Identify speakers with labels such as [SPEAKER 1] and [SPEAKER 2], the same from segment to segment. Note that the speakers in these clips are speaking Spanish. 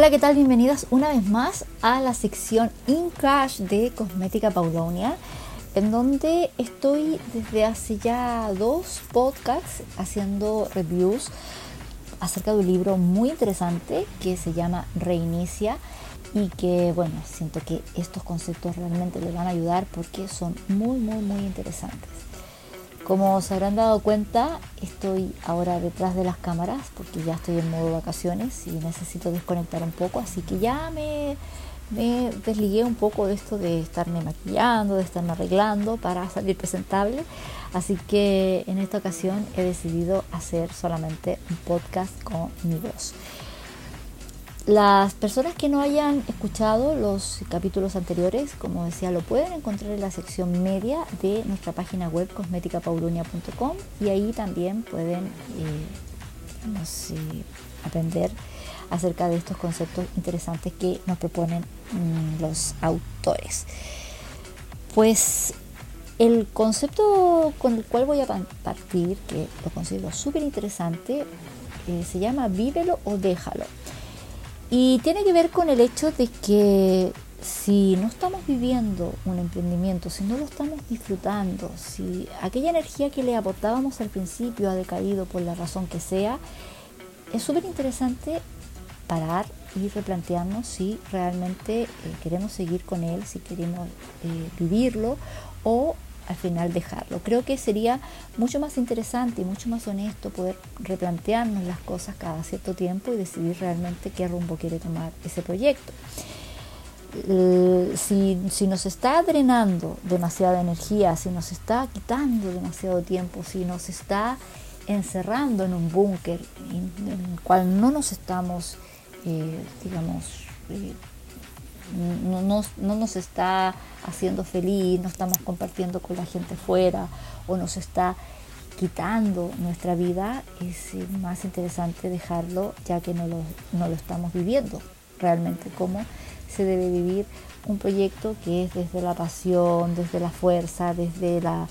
[SPEAKER 1] Hola, ¿qué tal? Bienvenidas una vez más a la sección In Crash de Cosmética Paulonia, en donde estoy desde hace ya dos podcasts haciendo reviews acerca de un libro muy interesante que se llama Reinicia y que, bueno, siento que estos conceptos realmente le van a ayudar porque son muy, muy, muy interesantes. Como se habrán dado cuenta, estoy ahora detrás de las cámaras porque ya estoy en modo vacaciones y necesito desconectar un poco, así que ya me, desligué un poco de esto de estarme maquillando, de estarme arreglando para salir presentable. Así que en esta ocasión he decidido hacer solamente un podcast con mi voz. Las personas que no hayan escuchado los capítulos anteriores, como decía, lo pueden encontrar en la sección media de nuestra página web cosméticapaulonia.com y ahí también pueden eh, aprender acerca de estos conceptos interesantes que nos proponen mm, los autores. Pues el concepto con el cual voy a partir, que lo considero súper interesante, eh, se llama vívelo o déjalo. Y tiene que ver con el hecho de que si no estamos viviendo un emprendimiento, si no lo estamos disfrutando, si aquella energía que le aportábamos al principio ha decaído por la razón que sea, es súper interesante parar y replantearnos si realmente eh, queremos seguir con él, si queremos eh, vivirlo o al final dejarlo. Creo que sería mucho más interesante y mucho más honesto poder replantearnos las cosas cada cierto tiempo y decidir realmente qué rumbo quiere tomar ese proyecto. Si, si, nos está drenando demasiada energía, si nos está quitando demasiado tiempo, si nos está encerrando en un búnker en, el cual no nos estamos, eh, digamos, eh, no, no, nos está haciendo feliz, no estamos compartiendo con la gente fuera o nos está quitando nuestra vida, es más interesante dejarlo ya que no lo, no lo estamos viviendo realmente como se debe vivir un proyecto que es desde la pasión, desde la fuerza, desde la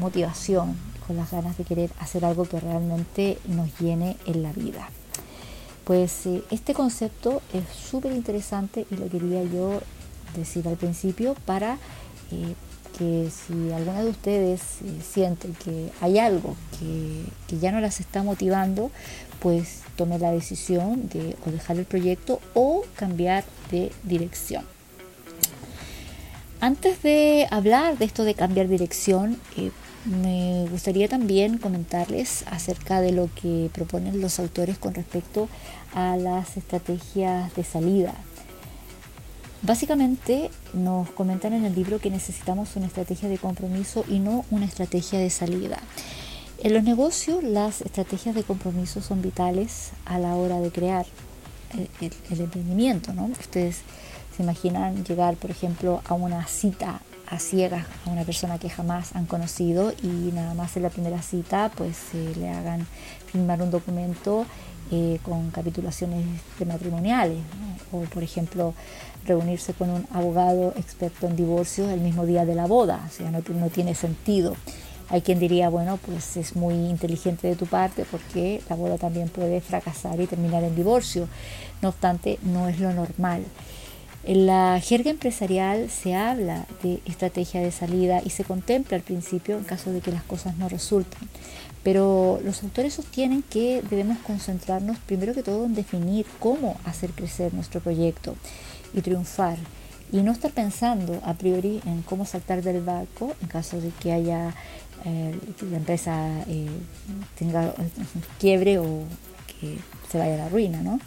[SPEAKER 1] motivación, con las ganas de querer hacer algo que realmente nos llene en la vida. Pues eh, este concepto es súper interesante y lo quería yo decir al principio para eh, que si alguna de ustedes eh, siente que hay algo que, que, ya no las está motivando, pues tome la decisión de o dejar el proyecto o cambiar de dirección. Antes de hablar de esto de cambiar dirección, me gustaría también comentarles acerca de lo que proponen los autores con respecto a las estrategias de salida. Básicamente nos comentan en el libro que necesitamos una estrategia de compromiso y no una estrategia de salida. En los negocios las estrategias de compromiso son vitales a la hora de crear el, emprendimiento. ¿no? Ustedes se imaginan llegar, por ejemplo, a una cita a ciegas a una persona que jamás han conocido y nada más en la primera cita pues le hagan firmar un documento eh, con capitulaciones de matrimoniales o por ejemplo reunirse con un abogado experto en divorcio el mismo día de la boda, o sea, no, no tiene sentido. Hay quien diría, bueno, pues es muy inteligente de tu parte porque la boda también puede fracasar y terminar en divorcio. No obstante, no es lo normal. En la jerga empresarial se habla de estrategia de salida y se contempla al principio en caso de que las cosas no resulten. Pero los autores sostienen que debemos concentrarnos primero que todo en definir cómo hacer crecer nuestro proyecto y triunfar y no estar pensando a priori en cómo saltar del barco en caso de que haya eh, la empresa eh, tenga quiebre o que se vaya a la ruina, ¿no?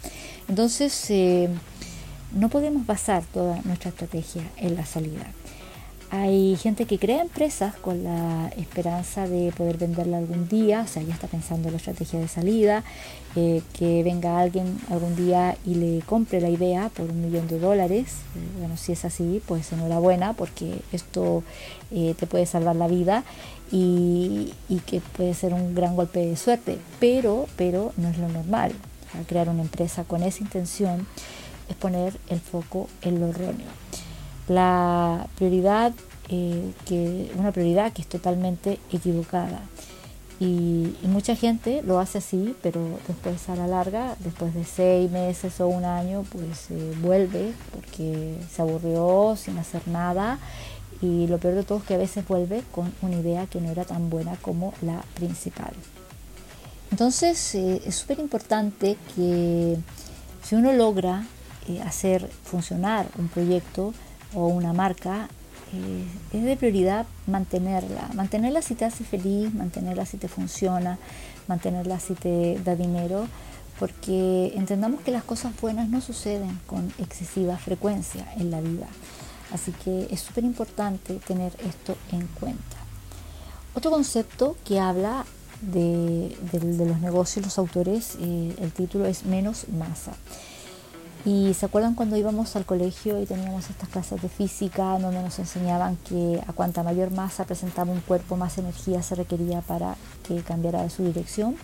[SPEAKER 1] Entonces eh, no podemos basar toda nuestra estrategia en la salida. Hay gente que crea empresas con la esperanza de poder venderla algún día, o sea, ya está pensando en la estrategia de salida, eh, que venga alguien algún día y le compre la idea por un millón de dólares. Eh, bueno, si es así, pues enhorabuena, porque esto eh, te puede salvar la vida y, y, que puede ser un gran golpe de suerte, pero, pero no es lo normal. crear una empresa con esa intención es poner el foco en lo erróneo. La prioridad, eh, que, una prioridad que es totalmente equivocada. Y, mucha gente lo hace así, pero después a la larga, después de seis meses o un año, pues vuelve porque se aburrió sin hacer nada. Y lo peor de todo es que a veces vuelve con una idea que no era tan buena como la principal. Entonces eh, es súper importante que si uno logra eh, hacer funcionar un proyecto o una marca, eh, es de prioridad mantenerla. Mantenerla si te hace feliz, mantenerla si te funciona, mantenerla si te da dinero, porque entendamos que las cosas buenas no suceden con excesiva frecuencia en la vida. Así que es súper importante tener esto en cuenta. Otro concepto que habla de, los negocios, los autores, eh, el título es Menos masa. Y se acuerdan cuando íbamos al colegio y teníamos estas clases de física donde nos enseñaban que a cuanta mayor masa presentaba un cuerpo, más energía se requería para que cambiara de su dirección.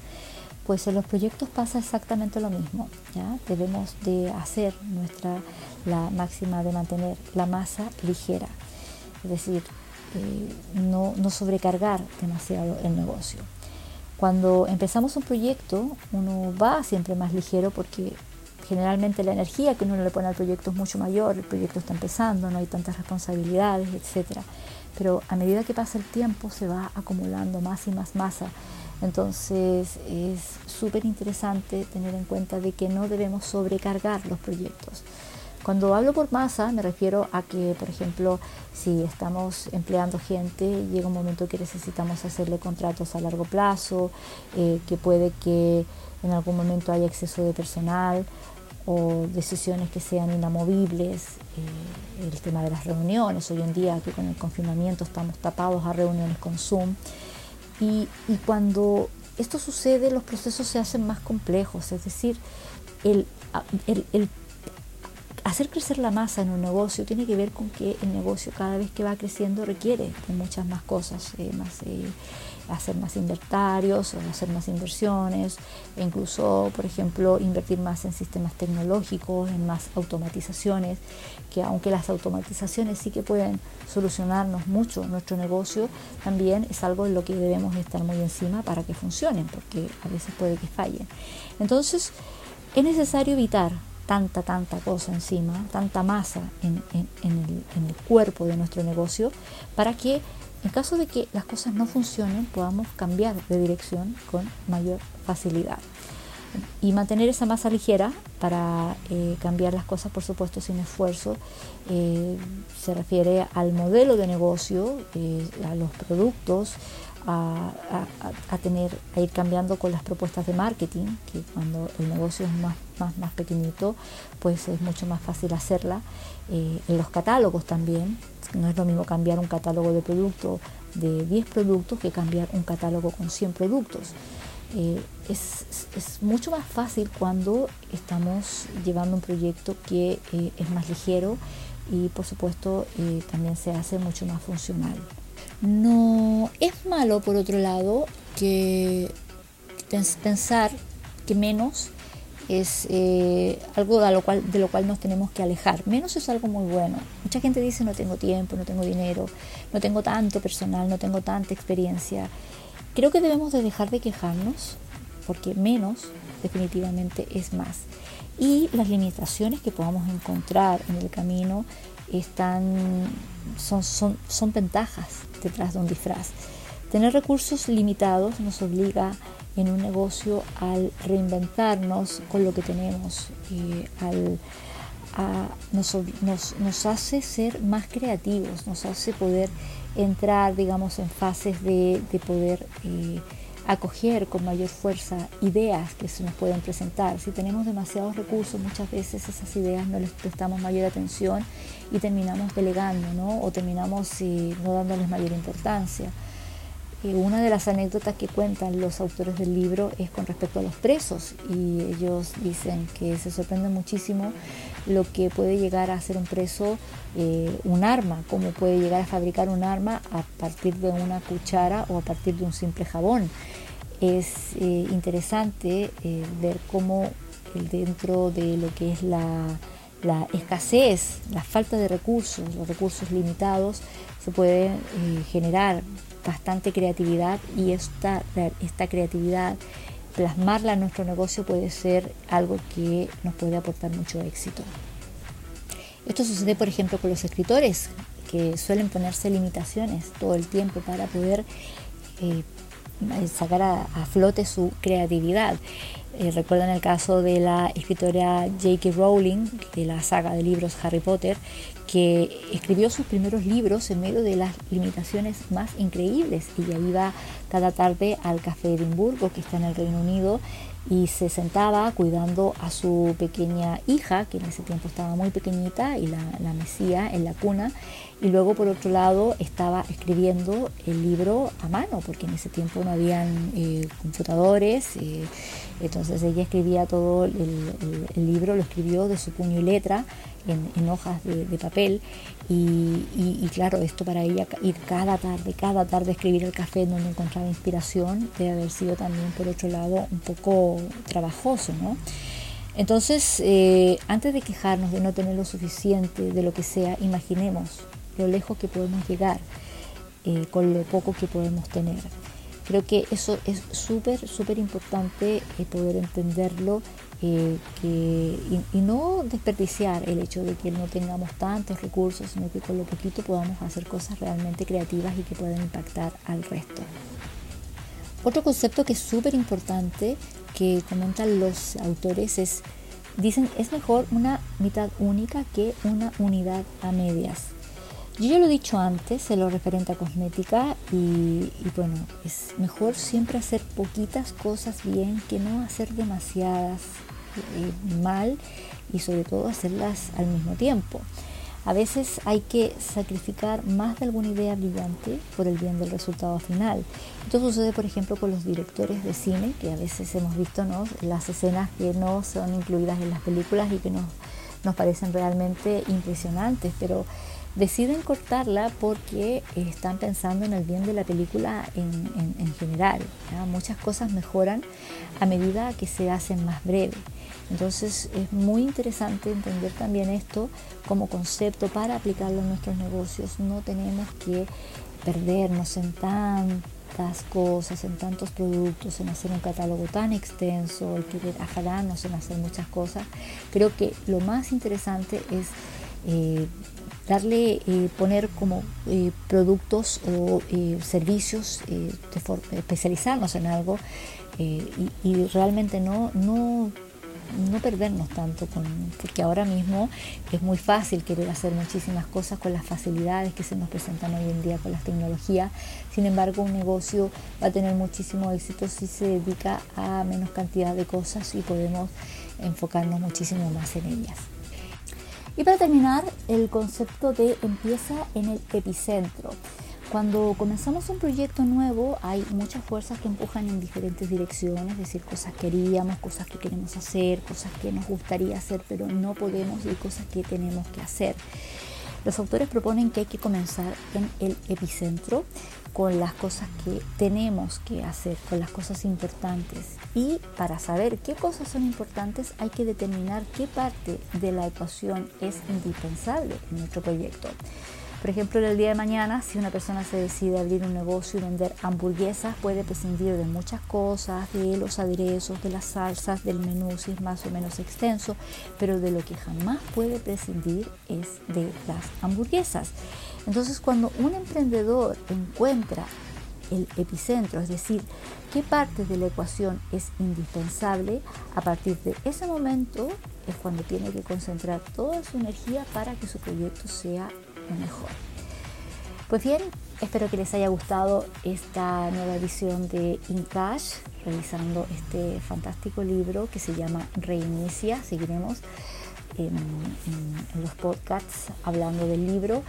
[SPEAKER 1] Pues en los proyectos pasa exactamente lo mismo. ¿ya? Debemos de hacer nuestra la máxima de mantener la masa ligera, es decir, eh, no, no sobrecargar demasiado el negocio. Cuando empezamos un proyecto, uno va siempre más ligero porque generalmente la energía que uno le pone al proyecto es mucho mayor, el proyecto está empezando, no hay tantas responsabilidades, etc. Pero a medida que pasa el tiempo se va acumulando más y más masa. Entonces es súper interesante tener en cuenta de que no debemos sobrecargar los proyectos. Cuando hablo por masa me refiero a que, por ejemplo, si estamos empleando gente, llega un momento que necesitamos hacerle contratos a largo plazo, eh, que puede que en algún momento haya exceso de personal o decisiones que sean inamovibles, eh, el tema de las reuniones, hoy en día que con el confinamiento estamos tapados a reuniones con Zoom, y, cuando esto sucede los procesos se hacen más complejos, es decir, el, el hacer crecer la masa en un negocio tiene que ver con que el negocio cada vez que va creciendo requiere muchas más cosas, eh, más, eh, hacer más inventarios, hacer más inversiones, e incluso, por ejemplo, invertir más en sistemas tecnológicos, en más automatizaciones, que aunque las automatizaciones sí que pueden solucionarnos mucho nuestro negocio, también es algo en lo que debemos estar muy encima para que funcionen, porque a veces puede que fallen. Entonces, es necesario evitar tanta, tanta cosa encima, tanta masa en, el, cuerpo de nuestro negocio, para que en caso de que las cosas no funcionen podamos cambiar de dirección con mayor facilidad. Y mantener esa masa ligera para eh, cambiar las cosas, por supuesto, sin esfuerzo, eh, se refiere al modelo de negocio, eh, a los productos, a, tener, a ir cambiando con las propuestas de marketing, que cuando el negocio es más, más, más pequeñito, pues es mucho más fácil hacerla. Eh, en los catálogos también, no es lo mismo cambiar un catálogo de productos de 10 productos que cambiar un catálogo con 100 productos. Eh, es, es, mucho más fácil cuando estamos llevando un proyecto que eh, es más ligero y por supuesto también se hace mucho más funcional. No es malo, por otro lado, que pensar que menos es eh, algo de lo, cual, de lo cual nos tenemos que alejar. Menos es algo muy bueno. Mucha gente dice no tengo tiempo, no tengo dinero, no tengo tanto personal, no tengo tanta experiencia. Creo que debemos de dejar de quejarnos porque menos definitivamente es más. Y las limitaciones que podamos encontrar en el camino están, son, son, son ventajas detrás de un disfraz. Tener recursos limitados nos obliga en un negocio al reinventarnos con lo que tenemos, eh, al, nos, nos, hace ser más creativos, nos hace poder entrar, digamos, en fases de, de poder eh, acoger con mayor fuerza ideas que se nos pueden presentar. Si tenemos demasiados recursos, muchas veces esas ideas no les prestamos mayor atención y terminamos delegando, ¿no? O terminamos eh, no dándoles mayor importancia. Eh, una de las anécdotas que cuentan los autores del libro es con respecto a los presos y ellos dicen que se sorprende muchísimo lo que puede llegar a ser un preso eh, un arma, cómo puede llegar a fabricar un arma a partir de una cuchara o a partir de un simple jabón. Es eh, interesante ver cómo dentro de lo que es la, la escasez, la falta de recursos, los recursos limitados, se pueden generar bastante creatividad y esta, esta creatividad, plasmarla en nuestro negocio puede ser algo que nos puede aportar mucho éxito. Esto sucede, por ejemplo, con los escritores, que suelen ponerse limitaciones todo el tiempo para poder eh, sacar a, flote su creatividad. Eh, recuerdan el caso de la escritora J.K. Rowling, de la saga de libros Harry Potter, que escribió sus primeros libros en medio de las limitaciones más increíbles. Ella iba cada tarde al Café Edimburgo, que está en el Reino Unido, y se sentaba cuidando a su pequeña hija, que en ese tiempo estaba muy pequeñita, y la, la mecía en la cuna, y luego por otro lado estaba escribiendo el libro a mano, porque en ese tiempo no habían eh, computadores, eh, entonces ella escribía todo el, libro, lo escribió de su puño y letra en, hojas de, papel, y, claro, esto para ella ir cada tarde, cada tarde a escribir el café en donde encontraba inspiración, debe haber sido también por otro lado un poco trabajoso, ¿no? Entonces, eh, antes de quejarnos de no tener lo suficiente, de lo que sea, imaginemos lo lejos que podemos llegar eh, con lo poco que podemos tener. Creo que eso es súper, súper importante eh, poder entenderlo eh, y, no desperdiciar el hecho de que no tengamos tantos recursos, sino que con lo poquito podamos hacer cosas realmente creativas y que puedan impactar al resto. Otro concepto que es súper importante que comentan los autores es, dicen, es mejor una mitad única que una unidad a medias. Yo ya lo he dicho antes en lo referente a cosmética y, bueno, es mejor siempre hacer poquitas cosas bien que no hacer demasiadas eh, mal y sobre todo hacerlas al mismo tiempo. A veces hay que sacrificar más de alguna idea brillante por el bien del resultado final. Esto sucede, por ejemplo, con los directores de cine, que a veces hemos visto ¿no? las escenas que no son incluidas en las películas y que nos, nos parecen realmente impresionantes, pero deciden cortarla porque están pensando en el bien de la película en, general. Muchas cosas mejoran a medida que se hacen más breves. Entonces es muy interesante entender también esto como concepto para aplicarlo en nuestros negocios. No tenemos que perdernos en tantas cosas, en tantos productos, en hacer un catálogo tan extenso, el querer afadarnos en hacer muchas cosas. Creo que lo más interesante es eh, darle, eh, poner como eh, productos o eh, servicios, especializarnos en algo y, realmente no, no, no perdernos tanto, con, porque ahora mismo es muy fácil querer hacer muchísimas cosas con las facilidades que se nos presentan hoy en día con las tecnologías. Sin embargo, un negocio va a tener muchísimo éxito si se dedica a menos cantidad de cosas y podemos enfocarnos muchísimo más en ellas. Y para terminar, el concepto de empieza en el epicentro. Cuando comenzamos un proyecto nuevo hay muchas fuerzas que empujan en diferentes direcciones, es decir, cosas que queríamos, cosas que queremos hacer, cosas que nos gustaría hacer pero no podemos y cosas que tenemos que hacer. Los autores proponen que hay que comenzar en el epicentro con las cosas que tenemos que hacer, con las cosas importantes. Y para saber qué cosas son importantes hay que determinar qué parte de la ecuación es indispensable en nuestro proyecto. Por ejemplo, el día de mañana, si una persona se decide abrir un negocio y vender hamburguesas, puede prescindir de muchas cosas, de los aderezos, de las salsas, del menú, si es más o menos extenso, pero de lo que jamás puede prescindir es de las hamburguesas. Entonces, cuando un emprendedor encuentra el epicentro, es decir, qué parte de la ecuación es indispensable, a partir de ese momento es cuando tiene que concentrar toda su energía para que su proyecto sea mejor. Pues bien, espero que les haya gustado esta nueva edición de Incash, revisando este fantástico libro que se llama Reinicia. Seguiremos en, los podcasts hablando del libro.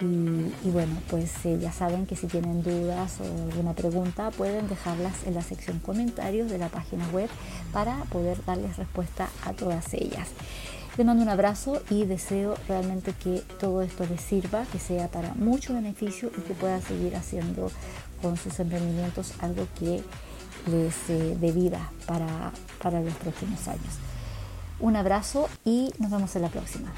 [SPEAKER 1] Y, bueno, pues eh, ya saben que si tienen dudas o alguna pregunta pueden dejarlas en la sección comentarios de la página web para poder darles respuesta a todas ellas. Les mando un abrazo y deseo realmente que todo esto les sirva, que sea para mucho beneficio y que puedan seguir haciendo con sus emprendimientos algo que les eh, dé vida para, para los próximos años. Un abrazo y nos vemos en la próxima.